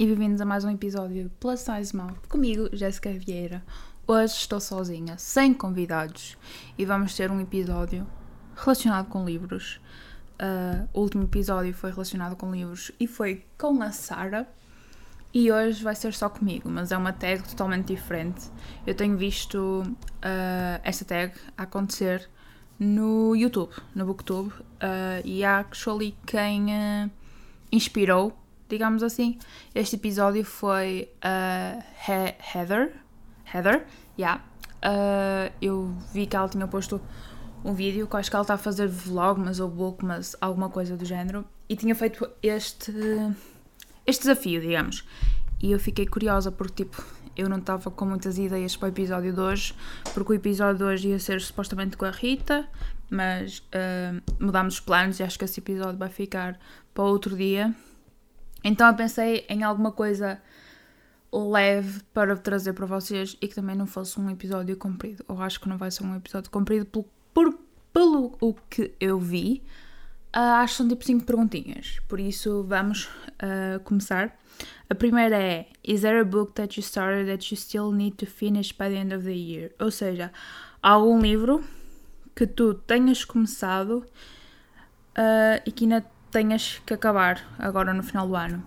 e bem-vindos a mais um episódio Plus Size Mouth comigo, Jéssica Vieira. Hoje estou sozinha, sem convidados, e vamos ter um episódio relacionado com livros. Uh, o último episódio foi relacionado com livros e foi com a Sara. E hoje vai ser só comigo, mas é uma tag totalmente diferente. Eu tenho visto uh, esta tag acontecer no YouTube, no Booktube, uh, e actually quem uh, inspirou, digamos assim, este episódio foi uh, He Heather. Heather, yeah. Uh, eu vi que ela tinha posto um vídeo que acho que ela está a fazer vlog, mas ou book, mas alguma coisa do género, e tinha feito este, este desafio, digamos. E eu fiquei curiosa porque, tipo, eu não estava com muitas ideias para o episódio de hoje, porque o episódio de hoje ia ser supostamente com a Rita, mas uh, mudámos os planos e acho que esse episódio vai ficar para outro dia. Então eu pensei em alguma coisa leve para trazer para vocês e que também não fosse um episódio comprido. Eu acho que não vai ser um episódio comprido pelo, por, pelo o que eu vi. Uh, acho que são tipo 5 perguntinhas, por isso vamos uh, começar. A primeira é: Is there a book that you started that you still need to finish by the end of the year? Ou seja, há algum livro que tu tenhas começado uh, e que ainda tenhas que acabar agora no final do ano.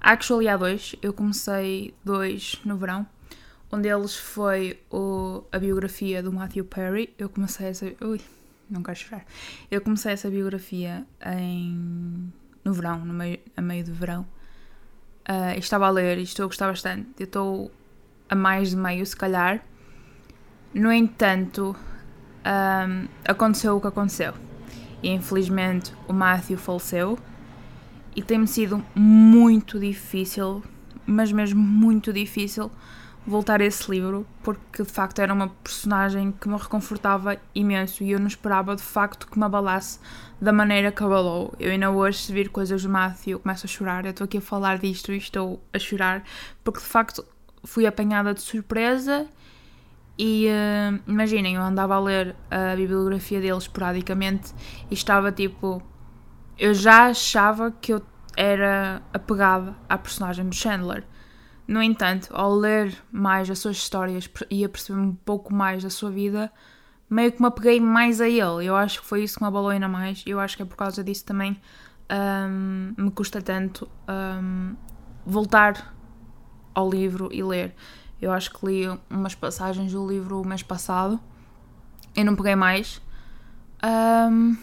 Actually, há dois. Eu comecei dois no verão. Um deles foi o, a biografia do Matthew Perry. Eu comecei essa. Ui, não quero chorar. Eu comecei essa biografia em, no verão, no meio, a meio de verão. Uh, estava a ler e estou a gostar bastante. Eu estou a mais de meio, se calhar. No entanto, um, aconteceu o que aconteceu. E infelizmente o Matthew faleceu. E tem-me sido muito difícil, mas mesmo muito difícil, voltar a esse livro, porque de facto era uma personagem que me reconfortava imenso e eu não esperava de facto que me abalasse da maneira que abalou. Eu ainda hoje, se vir coisas do Matthew, começo a chorar. Eu estou aqui a falar disto e estou a chorar, porque de facto fui apanhada de surpresa e uh, imaginem, eu andava a ler a bibliografia dele esporadicamente e estava tipo. Eu já achava que eu era apegada à personagem do Chandler. No entanto, ao ler mais as suas histórias e a perceber um pouco mais da sua vida, meio que me apeguei mais a ele. Eu acho que foi isso que me abalou ainda mais. Eu acho que é por causa disso também um, me custa tanto um, voltar ao livro e ler. Eu acho que li umas passagens do livro o mês passado. Eu não peguei mais. Um,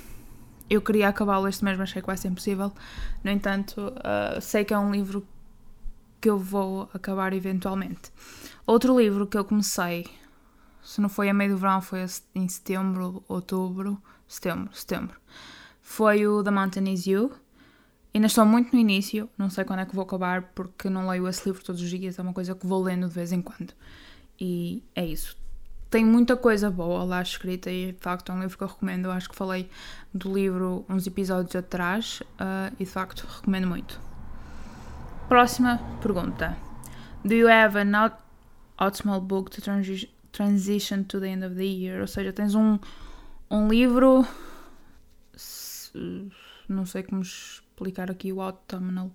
eu queria acabá-lo este mês, mas sei que vai ser impossível. No entanto, uh, sei que é um livro que eu vou acabar eventualmente. Outro livro que eu comecei, se não foi a meio do verão, foi em setembro, outubro, setembro, setembro, foi o The Mountain Is You. Ainda estou muito no início, não sei quando é que vou acabar, porque não leio esse livro todos os dias, é uma coisa que vou lendo de vez em quando. E é isso. Tem muita coisa boa lá escrita e de facto é um livro que eu recomendo. Eu acho que falei do livro uns episódios atrás uh, e de facto recomendo muito. Próxima pergunta. Do you have an optimal book to transi transition to the end of the year? Ou seja, tens um, um livro. Não sei como explicar aqui o autumnal.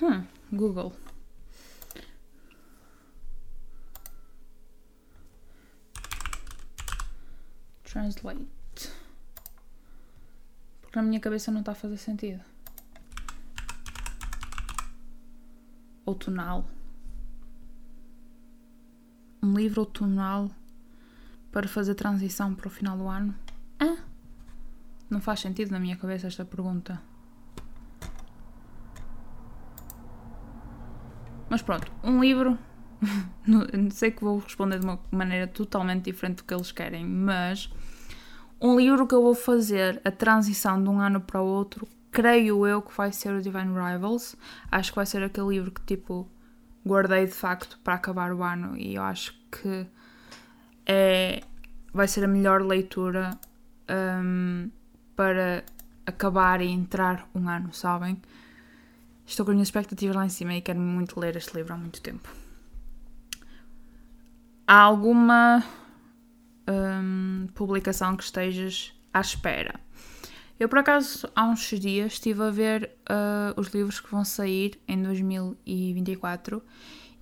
Hum, Google. Translate. Porque na minha cabeça não está a fazer sentido. Outonal. Um livro outonal para fazer transição para o final do ano. Ah! Não faz sentido na minha cabeça esta pergunta. Mas pronto, um livro. sei que vou responder de uma maneira totalmente diferente do que eles querem, mas um livro que eu vou fazer a transição de um ano para o outro, creio eu que vai ser o Divine Rivals. Acho que vai ser aquele livro que tipo guardei de facto para acabar o ano e eu acho que é, vai ser a melhor leitura um, para acabar e entrar um ano, sabem? Estou com as minhas expectativas lá em cima e quero muito ler este livro há muito tempo. Há alguma hum, publicação que estejas à espera? Eu, por acaso, há uns dias estive a ver uh, os livros que vão sair em 2024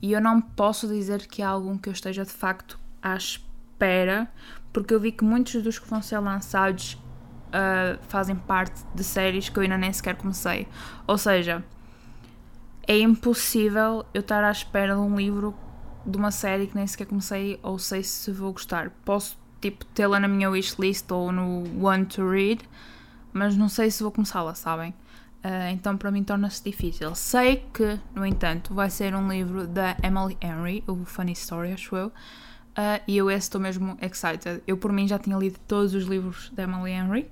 e eu não posso dizer que há algum que eu esteja de facto à espera, porque eu vi que muitos dos que vão ser lançados uh, fazem parte de séries que eu ainda nem sequer comecei. Ou seja, é impossível eu estar à espera de um livro de uma série que nem sequer comecei ou sei se vou gostar. Posso tipo tê-la na minha wishlist ou no one to read, mas não sei se vou começá-la, sabem? Uh, então para mim torna-se difícil. Sei que, no entanto, vai ser um livro da Emily Henry, o Funny Story, acho eu. Uh, e eu esse estou mesmo excited. Eu por mim já tinha lido todos os livros da Emily Henry,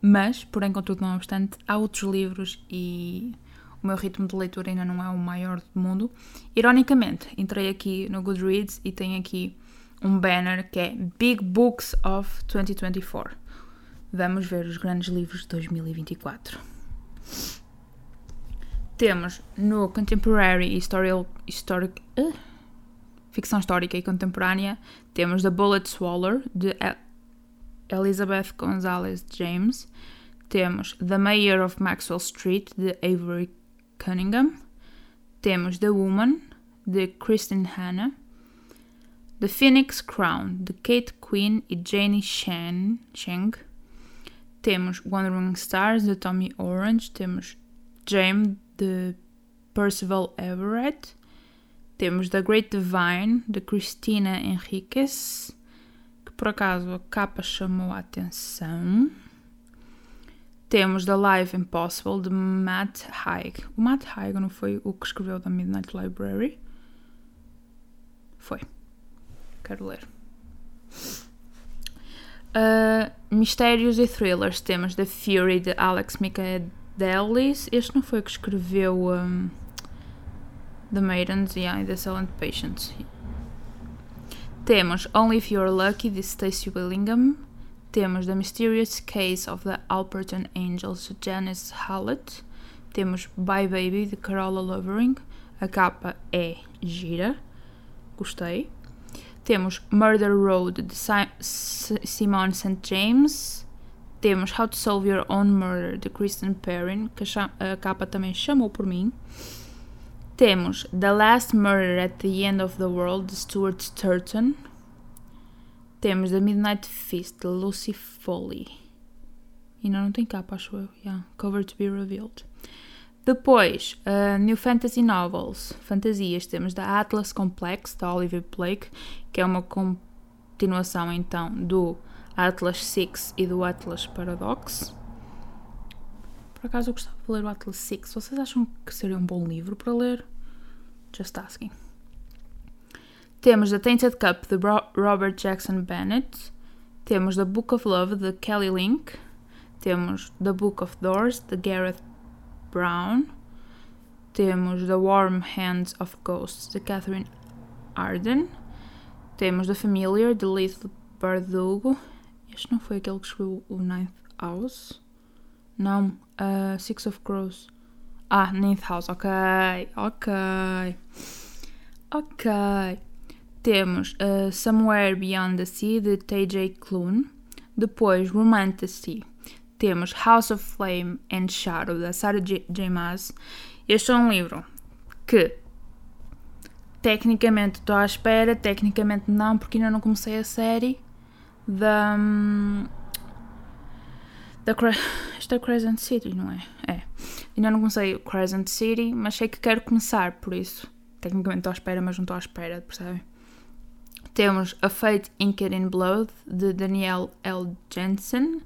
mas, porém, contudo, não obstante, há outros livros e o meu ritmo de leitura ainda não é o maior do mundo. Ironicamente, entrei aqui no Goodreads e tem aqui um banner que é Big Books of 2024. Vamos ver os grandes livros de 2024. Temos no Contemporary Historical, Historic, uh, Ficção Histórica e Contemporânea, temos The Bullet Swallower, de Elizabeth Gonzalez James. Temos The Mayor of Maxwell Street, de Avery Cunningham. Temos The Woman, de Kristen Hanna. The Phoenix Crown, de Kate Quinn e Janie Shen, Cheng. Temos Wandering Stars, de Tommy Orange. Temos James, de Percival Everett. Temos The Great Divine, de Cristina Henriquez, que por acaso a capa chamou a atenção. Temos The Life Impossible, de Matt Haig. O Matt Haig não foi o que escreveu da Midnight Library? Foi. Quero ler. Uh, mistérios e thrillers. Temos The Fury, de Alex Michaelis. Este não foi o que escreveu um, The Maidens yeah, e The Silent Patients. Temos Only If You're Lucky, de Stacey Willingham. Temos The Mysterious Case of the Alperton Angels, de Janice Hallett. Temos Bye Baby, de Carola Lovering. A capa é gira. Gostei. Temos Murder Road, de Simone St. James. Temos How to Solve Your Own Murder, de Kristen Perrin, que a capa também chamou por mim. Temos The Last Murder at the End of the World, de Stuart Sturton. Temos The Midnight Feast, de Lucy Foley. E não, não tem capa, acho eu. Yeah. Cover to be revealed. Depois, uh, New Fantasy Novels, fantasias, temos da Atlas Complex, da Oliver Blake, que é uma continuação então do Atlas Six e do Atlas Paradox. Por acaso eu gostava de ler o Atlas Six. Vocês acham que seria um bom livro para ler? Just asking. Temos The Tainted Cup de Robert Jackson Bennett. Temos The Book of Love de Kelly Link. Temos The Book of Doors de Gareth Brown. Temos The Warm Hands of Ghosts de Catherine Arden. Temos The Familiar de Leith Bardugo. Este não foi aquele que escreveu o Ninth House? Não, uh, Six of Crows. Ah, Ninth House, ok, ok. Ok. Temos uh, Somewhere Beyond the Sea de T.J. Klune. Depois Romantasy. Temos House of Flame and Shadow da Sarah J. J. Maas. Este é um livro que tecnicamente estou à espera, tecnicamente não, porque ainda não comecei a série da. Um, da isto é Crescent City, não é? É. Ainda não comecei Crescent City, mas sei que quero começar, por isso. Tecnicamente estou à espera, mas não estou à espera, percebem? Temos A Fate Inked in Blood, de Daniel L. Jensen.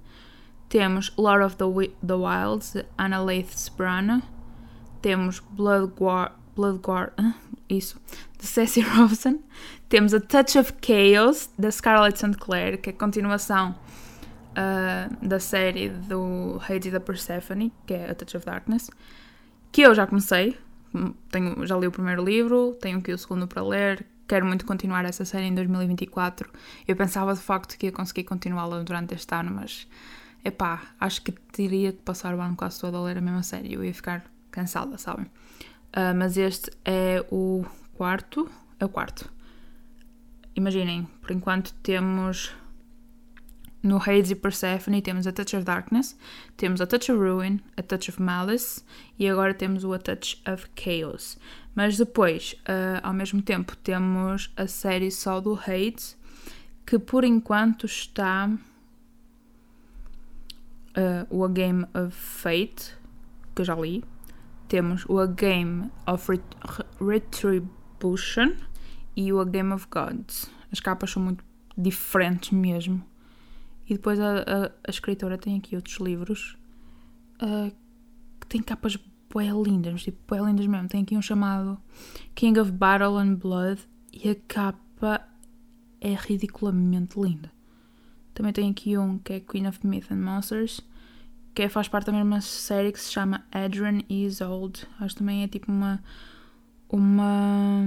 Temos Lord of the, the Wilds, de Anna Leith Sbrana. Temos Blood Guard, Blood Guard, isso, de Ceci Robson. Temos A Touch of Chaos, da Scarlett St. Clair, que é a continuação uh, da série do Hades e da Persephone, que é A Touch of Darkness, que eu já comecei, tenho, já li o primeiro livro, tenho aqui o segundo para ler, quero muito continuar essa série em 2024. Eu pensava de facto que ia conseguir continuá-la durante este ano, mas epá, acho que teria que passar o ano quase todo a ler a mesma série, eu ia ficar cansada, sabem? Uh, mas este é o quarto, é o quarto. Imaginem, por enquanto temos no Hades e Persephone temos A Touch of Darkness, temos A Touch of Ruin, A Touch of Malice e agora temos o A Touch of Chaos. Mas depois, uh, ao mesmo tempo, temos a série só do Hades, que por enquanto está uh, o A Game of Fate, que eu já li. Temos o A Game of Ret Retribution e o A Game of Gods. As capas são muito diferentes mesmo. E depois a, a, a escritora tem aqui outros livros uh, que têm capas bué lindas, tipo, bué lindas mesmo. Tem aqui um chamado King of Battle and Blood e a capa é ridiculamente linda. Também tem aqui um que é Queen of Myth and Monsters, que é, faz parte da mesma série que se chama Adrian is Old. Acho que também é tipo uma. uma.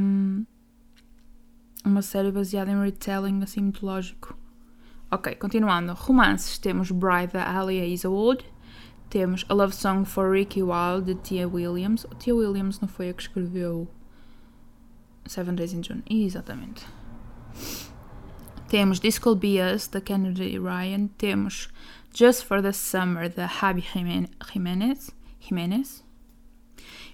uma série baseada em retelling assim mitológico. Ok, continuando. Romances, temos Bride da Alia Isolde. Temos A Love Song for Ricky Wilde de Tia Williams. Tia Williams não foi a que escreveu Seven Days in June? Exatamente. Temos Be Us da Kennedy Ryan. Temos Just for the Summer da Javi Jimenez. Jimenez.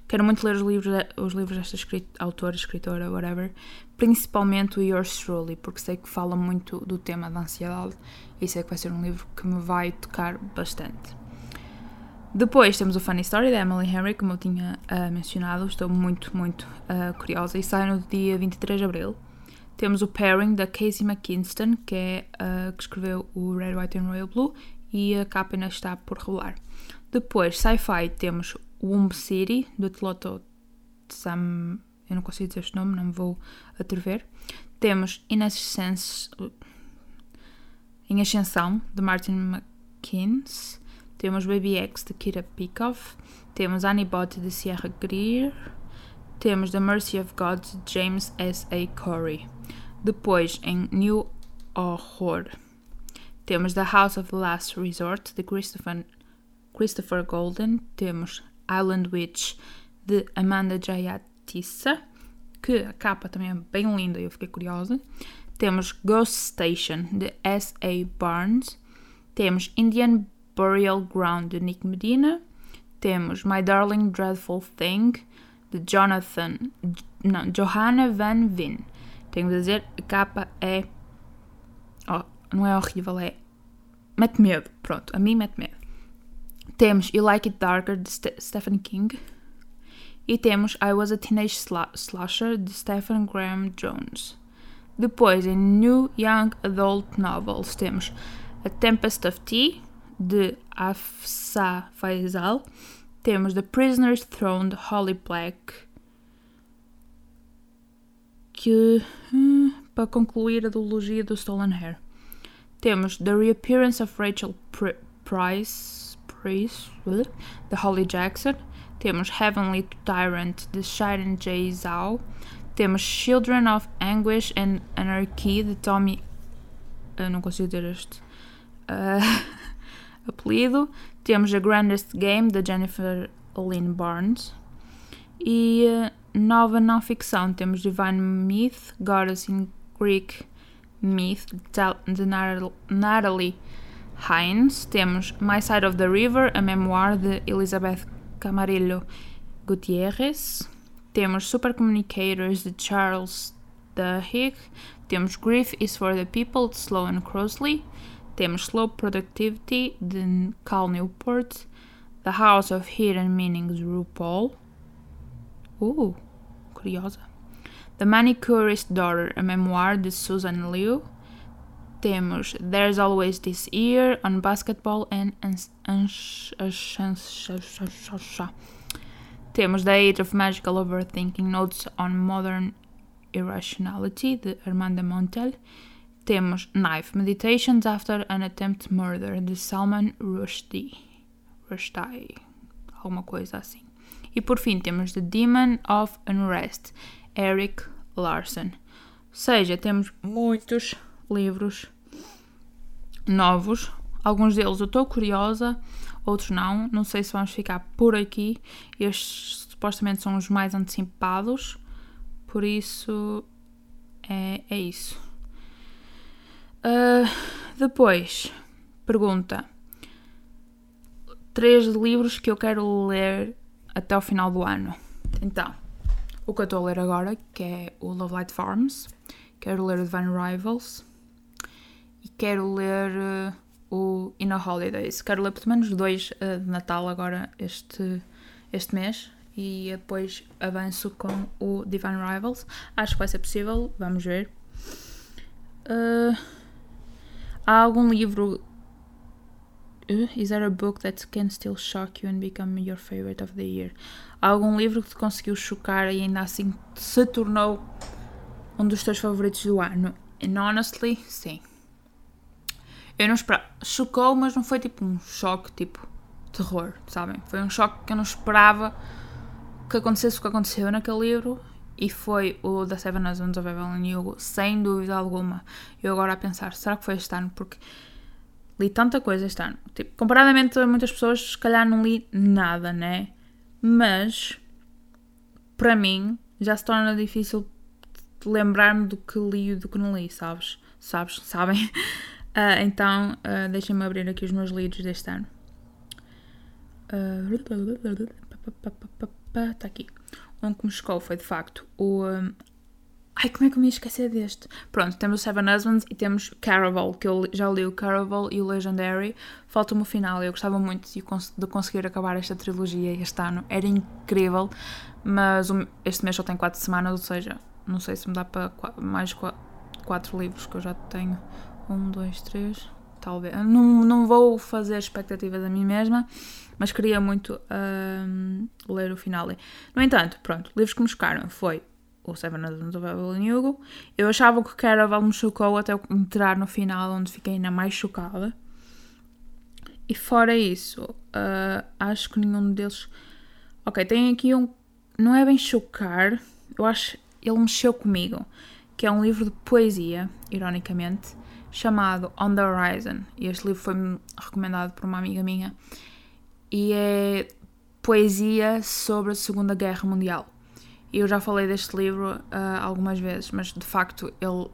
Quero muito ler os livros, os livros desta escrita, autora, escritora, whatever. Principalmente o Yours Truly, porque sei que fala muito do tema da ansiedade e sei que vai ser um livro que me vai tocar bastante. Depois temos o Funny Story da Emily Henry, como eu tinha uh, mencionado. Estou muito, muito uh, curiosa e sai no dia 23 de abril. Temos o Pairing da Casey McKinston, que é uh, que escreveu o Red, White and Royal Blue e a capa ainda está por revelar. Depois, sci-fi, temos Womb City, do Tloto Sam. Eu não consigo dizer este nome, não me vou atrever. Temos In, Ascens, em Ascensão, de Martin McKeans. Temos Baby X, de Kira Pikoff. Temos Annie Bot, de Sierra Greer. Temos The Mercy of God, de James S. A. Corey. Depois, em New Horror, temos The House of the Last Resort, de Christopher, Christopher Golden. Temos Island Witch de Amanda Jayatissa, que a capa também é bem linda eu fiquei curiosa. Temos Ghost Station de S.A. Barnes. Temos Indian Burial Ground de Nick Medina. Temos My Darling Dreadful Thing de Jonathan. Não, Johanna Van Vin. Tenho de dizer, a capa é. Oh, não é horrível, é. Mete medo. Pronto, a mim mete medo. Temos You Like It Darker de St Stephen King. E temos I Was a Teenage Slasher de Stephen Graham Jones. Depois, em New Young Adult Novels, temos A Tempest of Tea de Afsa Faisal. Temos The Prisoner's Throne de Holly Black. Que, hum, para concluir a duologia do Stolen Hair. Temos The Reappearance of Rachel Pr Price Priest, de Holly Jackson. Temos Heavenly Tyrant, de Sharon J. Zhao. Temos Children of Anguish and Anarchy, de Tommy. Eu não consigo dizer este uh, apelido. Temos A Grandest Game, de Jennifer Lynn Barnes. E uh, nova não ficção, temos Divine Myth, Goddess in Greek Myth, de Natalie Hines, temos My Side of the River, a memoir de Elizabeth Camarillo Gutierrez, temos Super Communicators de Charles Duhigg, temos Grief is for the People de Sloan Crosley, temos Slow Productivity de Cal Newport, The House of Hidden Meanings RuPaul, uh, curiosa, The Manicurist Daughter, a memoir de Susan Liu, temos There's Always This Year on Basketball and Temos The Age of Magical Overthinking Notes on Modern Irrationality de Armanda Montel. Temos Knife Meditations After an Attempt Murder de Salman Rushdie. Rushdie. Alguma coisa assim. E por fim temos The Demon of Unrest, Eric Larson. Ou seja, temos muitos livros novos. Alguns deles eu estou curiosa, outros não. Não sei se vamos ficar por aqui. Estes supostamente são os mais antecipados. Por isso, é, é isso. Uh, depois, pergunta: três livros que eu quero ler até o final do ano. Então, o que eu estou a ler agora, que é o Love Light Farms, quero ler o Divine Rivals e quero ler uh, o In a Holidays. Quero ler pelo menos dois uh, de Natal agora este, este mês e depois avanço com o Divine Rivals. Acho que vai ser possível, vamos ver. Uh, há algum livro Uh, is there a book that can still shock you and become your favorite of the year? Há algum livro que te conseguiu chocar e ainda assim se tornou um dos teus favoritos do ano? And honestly, sim. Eu não esperava. Chocou, mas não foi tipo um choque, tipo terror, sabem? Foi um choque que eu não esperava que acontecesse o que aconteceu naquele livro e foi o The Seven Husbands of Evelyn Hugo, sem dúvida alguma. Eu agora a pensar, será que foi este ano? Porque Li tanta coisa este ano. Tipo, comparadamente a muitas pessoas, se calhar não li nada, né? Mas, para mim, já se torna difícil lembrar-me do que li e do que não li, sabes? Sabes? Sabem? Uh, então, uh, deixem-me abrir aqui os meus livros deste ano. Está uh, aqui. Um que me chocou foi, de facto, o um, Ai, como é que eu me ia esquecer deste? Pronto, temos o Seven Husbands e temos Caraval, que eu já li o Caraval e o Legendary. Falta-me o final, eu gostava muito de, de, conseguir acabar esta trilogia este ano. Era incrível, mas este mês só tem 4 semanas, ou seja, não sei se me dá para mais 4 livros que eu já tenho. 1, 2, 3, talvez. Não, não vou fazer expectativas a mim mesma, mas queria muito um, ler o final. No entanto, pronto, livros que me chocaram foi o Seven Husbands of Evelyn Hugo. Eu achava que Caraval me chocou até entrar no final, onde fiquei ainda mais chocada. E fora isso, uh, acho que nenhum deles. Ok, tem aqui um. Não é bem chocar, eu acho. Ele mexeu comigo. Que é um livro de poesia, ironicamente, chamado On the Horizon. E este livro foi-me recomendado por uma amiga minha. E é poesia sobre a Segunda Guerra Mundial. Eu já falei deste livro uh, algumas vezes, mas de facto ele.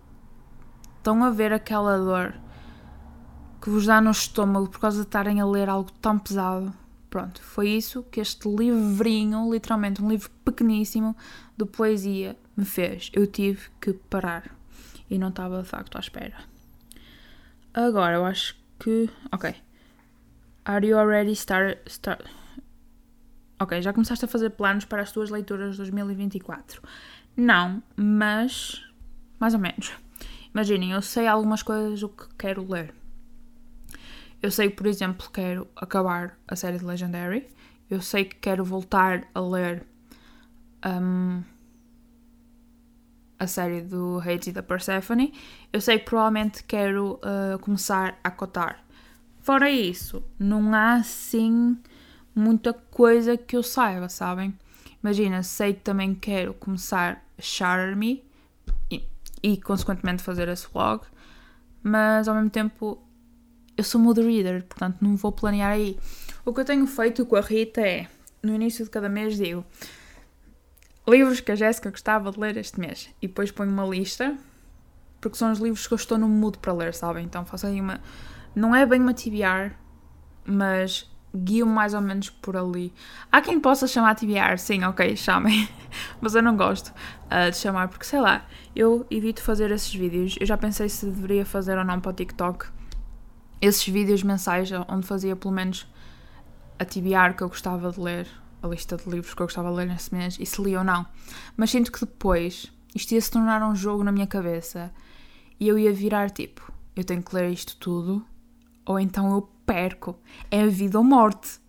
Estão a ver aquela dor que vos dá no estômago por causa de estarem a ler algo tão pesado. Pronto, foi isso que este livrinho, literalmente um livro pequeníssimo de poesia, me fez. Eu tive que parar e não estava de facto à espera. Agora, eu acho que. Ok. Are you already start, start Ok, já começaste a fazer planos para as tuas leituras de 2024? Não, mas mais ou menos. Imaginem, eu sei algumas coisas do que quero ler. Eu sei que, por exemplo, quero acabar a série de Legendary. Eu sei que quero voltar a ler um, a série do Hades e da Persephone. Eu sei que provavelmente quero uh, começar a cotar. Fora isso, não há assim muita coisa que eu saiba, sabem? Imagina, sei que também quero começar a Charme e, e, consequentemente fazer esse vlog, mas ao mesmo tempo eu sou mood reader, portanto não vou planear aí. O que eu tenho feito com a Rita é, no início de cada mês digo livros que a Jéssica gostava de ler este mês e depois ponho uma lista porque são os livros que eu estou no mood para ler, sabem? Então faço aí uma. Não é bem uma TBR, mas guio mais ou menos por ali. Há quem possa chamar TBR, sim, ok, chamem, mas eu não gosto uh, de chamar porque sei lá, eu evito fazer esses vídeos. Eu já pensei se deveria fazer ou não para o TikTok esses vídeos mensais onde fazia pelo menos a TBR que eu gostava de ler, a lista de livros que eu gostava de ler nesse mês e se li ou não. Mas sinto que depois isto ia se tornar um jogo na minha cabeça e eu ia virar tipo, eu tenho que ler isto tudo ou então eu perco. É a vida ou morte.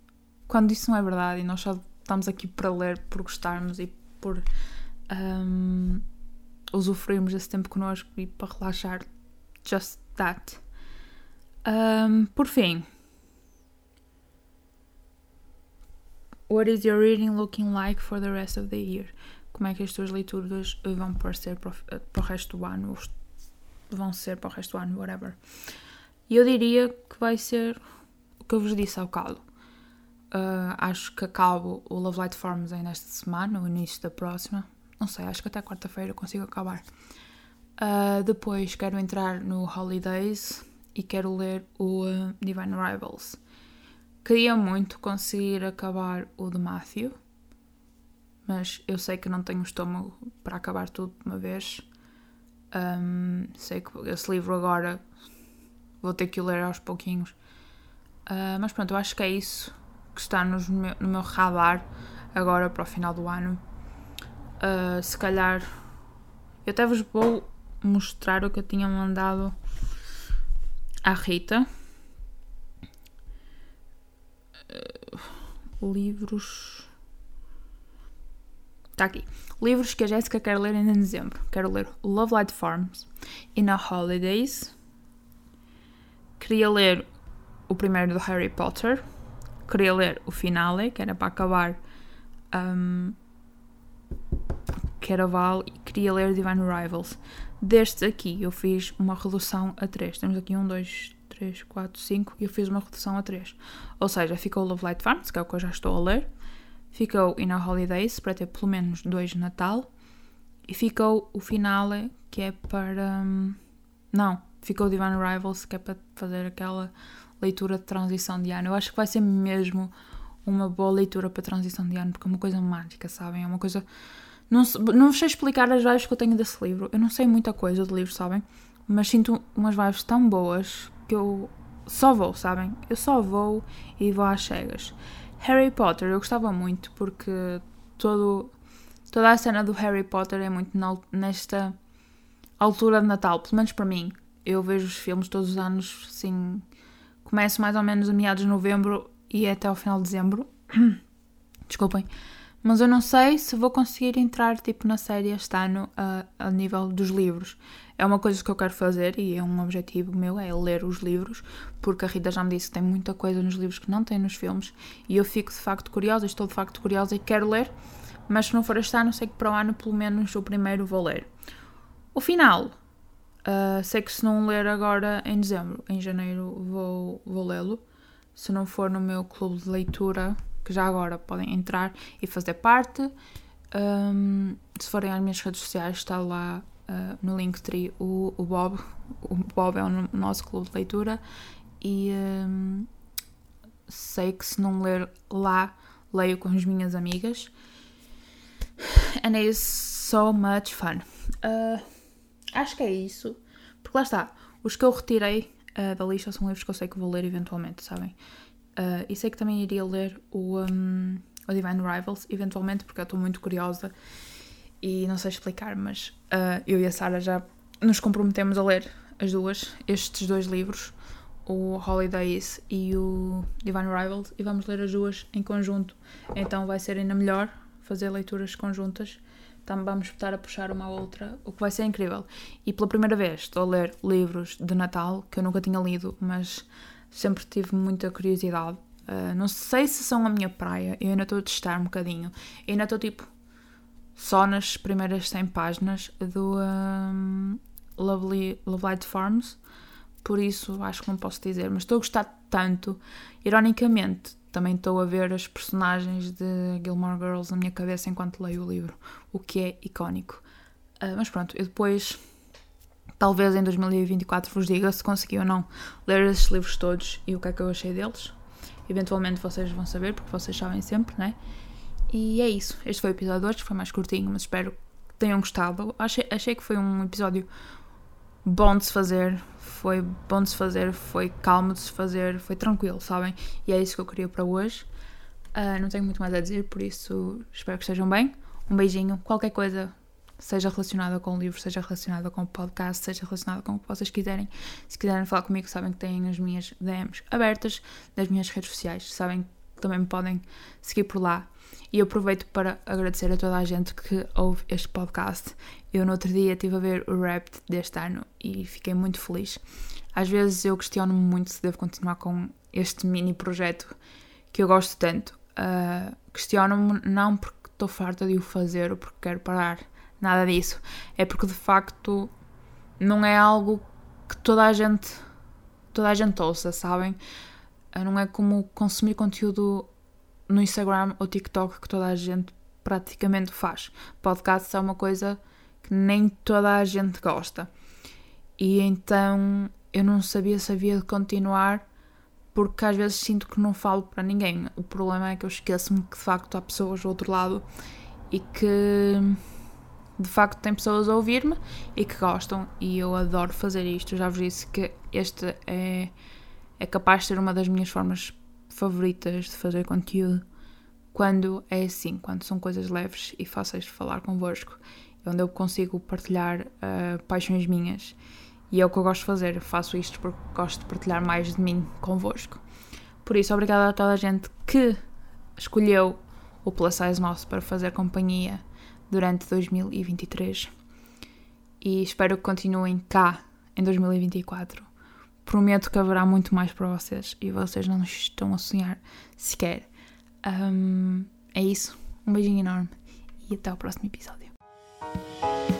Quando isso não é verdade e nós só estamos aqui para ler por gostarmos e por um, usufruirmos desse tempo connosco e para relaxar. Just that. Um, por fim. What is your reading looking like for the rest of the year? Como é que as tuas leituras vão parecer para, para o resto do ano? Vão ser para o resto do ano, whatever. E eu diria que vai ser o que eu vos disse ao calo. Uh, acho que acabo o Love Light Forms ainda esta semana, no início da próxima. Não sei, acho que até quarta-feira consigo acabar. Uh, depois quero entrar no Holidays e quero ler o uh, Divine Rivals. Queria muito conseguir acabar o de Matthew, mas eu sei que não tenho estômago para acabar tudo de uma vez. Um, sei que esse livro agora vou ter que o ler aos pouquinhos. Uh, mas pronto, eu acho que é isso que está no meu, no meu radar agora para o final do ano. Uh, se calhar eu até vos vou mostrar o que eu tinha mandado à Rita. Uh, livros. Está aqui. Livros que a Jéssica quer ler em dezembro. Quero ler Love Light Farms, In a Holidays. Queria ler o primeiro do Harry Potter. Queria ler o finale, que era para acabar. Um, Caraval e queria ler Divine Rivals. Destes aqui eu fiz uma redução a 3. Temos aqui 1, 2, 3, 4, 5 e eu fiz uma redução a 3. Ou seja, ficou Love Light Farms, que é o que eu já estou a ler. Ficou In a Holidays, para ter pelo menos dois de Natal. E ficou o finale, que é para. Não, ficou Divine Rivals, que é para fazer aquela leitura de transição de ano. Eu acho que vai ser mesmo uma boa leitura para transição de ano, porque é uma coisa mágica, sabem? É uma coisa. Não, não sei explicar as vibes que eu tenho desse livro. Eu não sei muita coisa do livro, sabem? Mas sinto umas vibes tão boas que eu só vou, sabem? Eu só vou e vou às cegas. Harry Potter eu gostava muito porque todo, toda a cena do Harry Potter é muito nesta altura de Natal, pelo menos para mim. Eu vejo os filmes todos os anos, assim, começo mais ou menos a meados de novembro e é até ao final de dezembro. Desculpem. Mas eu não sei se vou conseguir entrar tipo na série este ano a, a nível dos livros. É uma coisa que eu quero fazer e é um objetivo meu, é ler os livros, porque a Rita já me disse que tem muita coisa nos livros que não tem nos filmes e eu fico de facto curiosa, estou de facto curiosa e quero ler, mas se não for este ano, sei que para o ano pelo menos o primeiro vou ler. O final, uh, sei que se não ler agora em dezembro, em janeiro vou, vou lê-lo. Se não for no meu clube de leitura, que já agora podem entrar e fazer parte. Um, se forem às minhas redes sociais, está lá uh, no Linktree o, o Bob. O Bob é o nosso clube de leitura e um, sei que se não ler lá, leio com as minhas amigas. And it is so much fun. Uh, acho que é isso. Porque lá está, os que eu retirei uh, da lista são livros que eu sei que vou ler eventualmente, sabem? Uh, e sei que também iria ler o, um, o Divine Rivals, eventualmente, porque eu estou muito curiosa e não sei explicar, mas uh, eu e a Sara já nos comprometemos a ler as duas, estes dois livros, o Holidays e o Divine Rivals, e vamos ler as duas em conjunto. Então vai ser ainda melhor fazer leituras conjuntas. Vamos estar a puxar uma outra, o que vai ser incrível. E pela primeira vez estou a ler livros de Natal que eu nunca tinha lido, mas sempre tive muita curiosidade. Uh, não sei se são a minha praia, eu ainda estou a testar um bocadinho. Eu ainda estou tipo só nas primeiras 100 páginas do um, Lovely, Love Light Farms, por isso acho que não posso dizer, mas estou a gostar tanto. Ironicamente, também estou a ver as personagens de Gilmore Girls na minha cabeça enquanto leio o livro, o que é icónico. Uh, mas pronto, eu depois Talvez em 2024 vos diga se consegui ou não ler esses livros todos e o que é que eu achei deles. Eventualmente vocês vão saber, porque vocês sabem sempre, né? E é isso. Este foi o episódio 2, foi mais curtinho, mas espero que tenham gostado. Achei, achei que foi um episódio bom de se fazer, foi bom de se fazer, foi calmo de se fazer, foi tranquilo, sabem? E é isso que eu queria para hoje. Uh, não tenho muito mais a dizer, por isso espero que estejam bem. Um beijinho. Qualquer coisa, seja relacionada com o livro, seja relacionada com o podcast, seja relacionada com o que vocês quiserem. Se quiserem falar comigo, sabem que têm as minhas DMs abertas das minhas redes sociais, sabem que também me podem seguir por lá. E aproveito para agradecer a toda a gente que ouve este podcast. Eu no outro dia estive a ver o rap deste ano e fiquei muito feliz. Às vezes eu questiono-me muito se devo continuar com este mini projeto que eu gosto tanto. Uh, questiono-me não porque estou farta de o fazer ou porque quero parar, nada disso. É porque de facto não é algo que toda a gente toda a gente ouça, sabem? Não é como consumir conteúdo no Instagram ou TikTok que toda a gente praticamente faz. Podcast é uma coisa que nem toda a gente gosta. E então eu não sabia se havia de continuar porque às vezes sinto que não falo para ninguém. O problema é que eu esqueço-me que de facto há pessoas do outro lado e que de facto tem pessoas a ouvir-me e que gostam e eu adoro fazer isto. Eu já vos disse que este é, é capaz de ser uma das minhas formas favoritas de fazer conteúdo quando é assim, quando são coisas leves e fáceis de falar convosco, onde eu consigo partilhar uh, paixões minhas e é o que eu gosto de fazer. faço isto porque gosto de partilhar mais de mim convosco. Por isso, obrigada a toda a gente que escolheu o Plus Size Mouse para fazer companhia durante 2023. E espero que continuem cá em 2024. Prometo que haverá muito mais para vocês e vocês não estão a sonhar sequer. Um, é isso. Um beijinho enorme e até o próximo episódio. Música